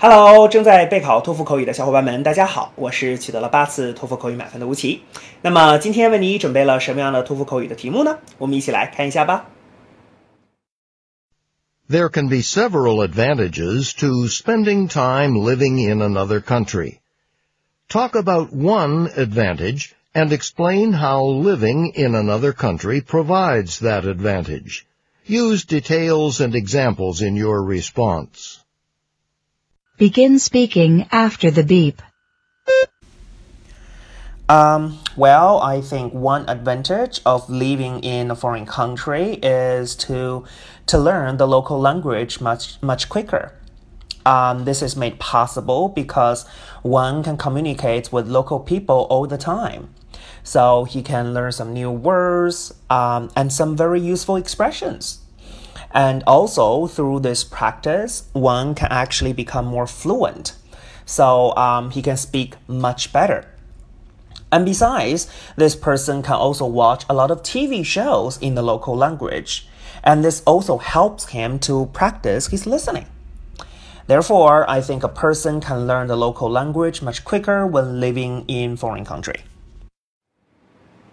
Hello，正在备考托福口语的小伙伴们，大家好，我是取得了八次托福口语满分的吴奇。那么今天为你准备了什么样的托福口语的题目呢？我们一起来看一下吧。There can be several advantages to spending time living in another country. Talk about one advantage and explain how living in another country provides that advantage. Use details and examples in your response. Begin speaking after the beep. Um, well, I think one advantage of living in a foreign country is to to learn the local language much much quicker. Um, this is made possible because one can communicate with local people all the time. So he can learn some new words um, and some very useful expressions. And also through this practice, one can actually become more fluent. So um, he can speak much better. And besides, this person can also watch a lot of TV shows in the local language. And this also helps him to practice his listening. Therefore, I think a person can learn the local language much quicker when living in foreign country.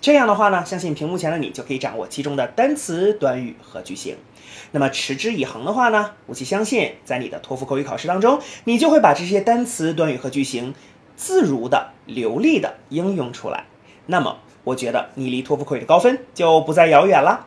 这样的话呢，相信屏幕前的你就可以掌握其中的单词、短语和句型。那么持之以恒的话呢，我其相信在你的托福口语考试当中，你就会把这些单词、短语和句型自如的、流利的应用出来。那么。我觉得你离托福口语的高分就不再遥远了。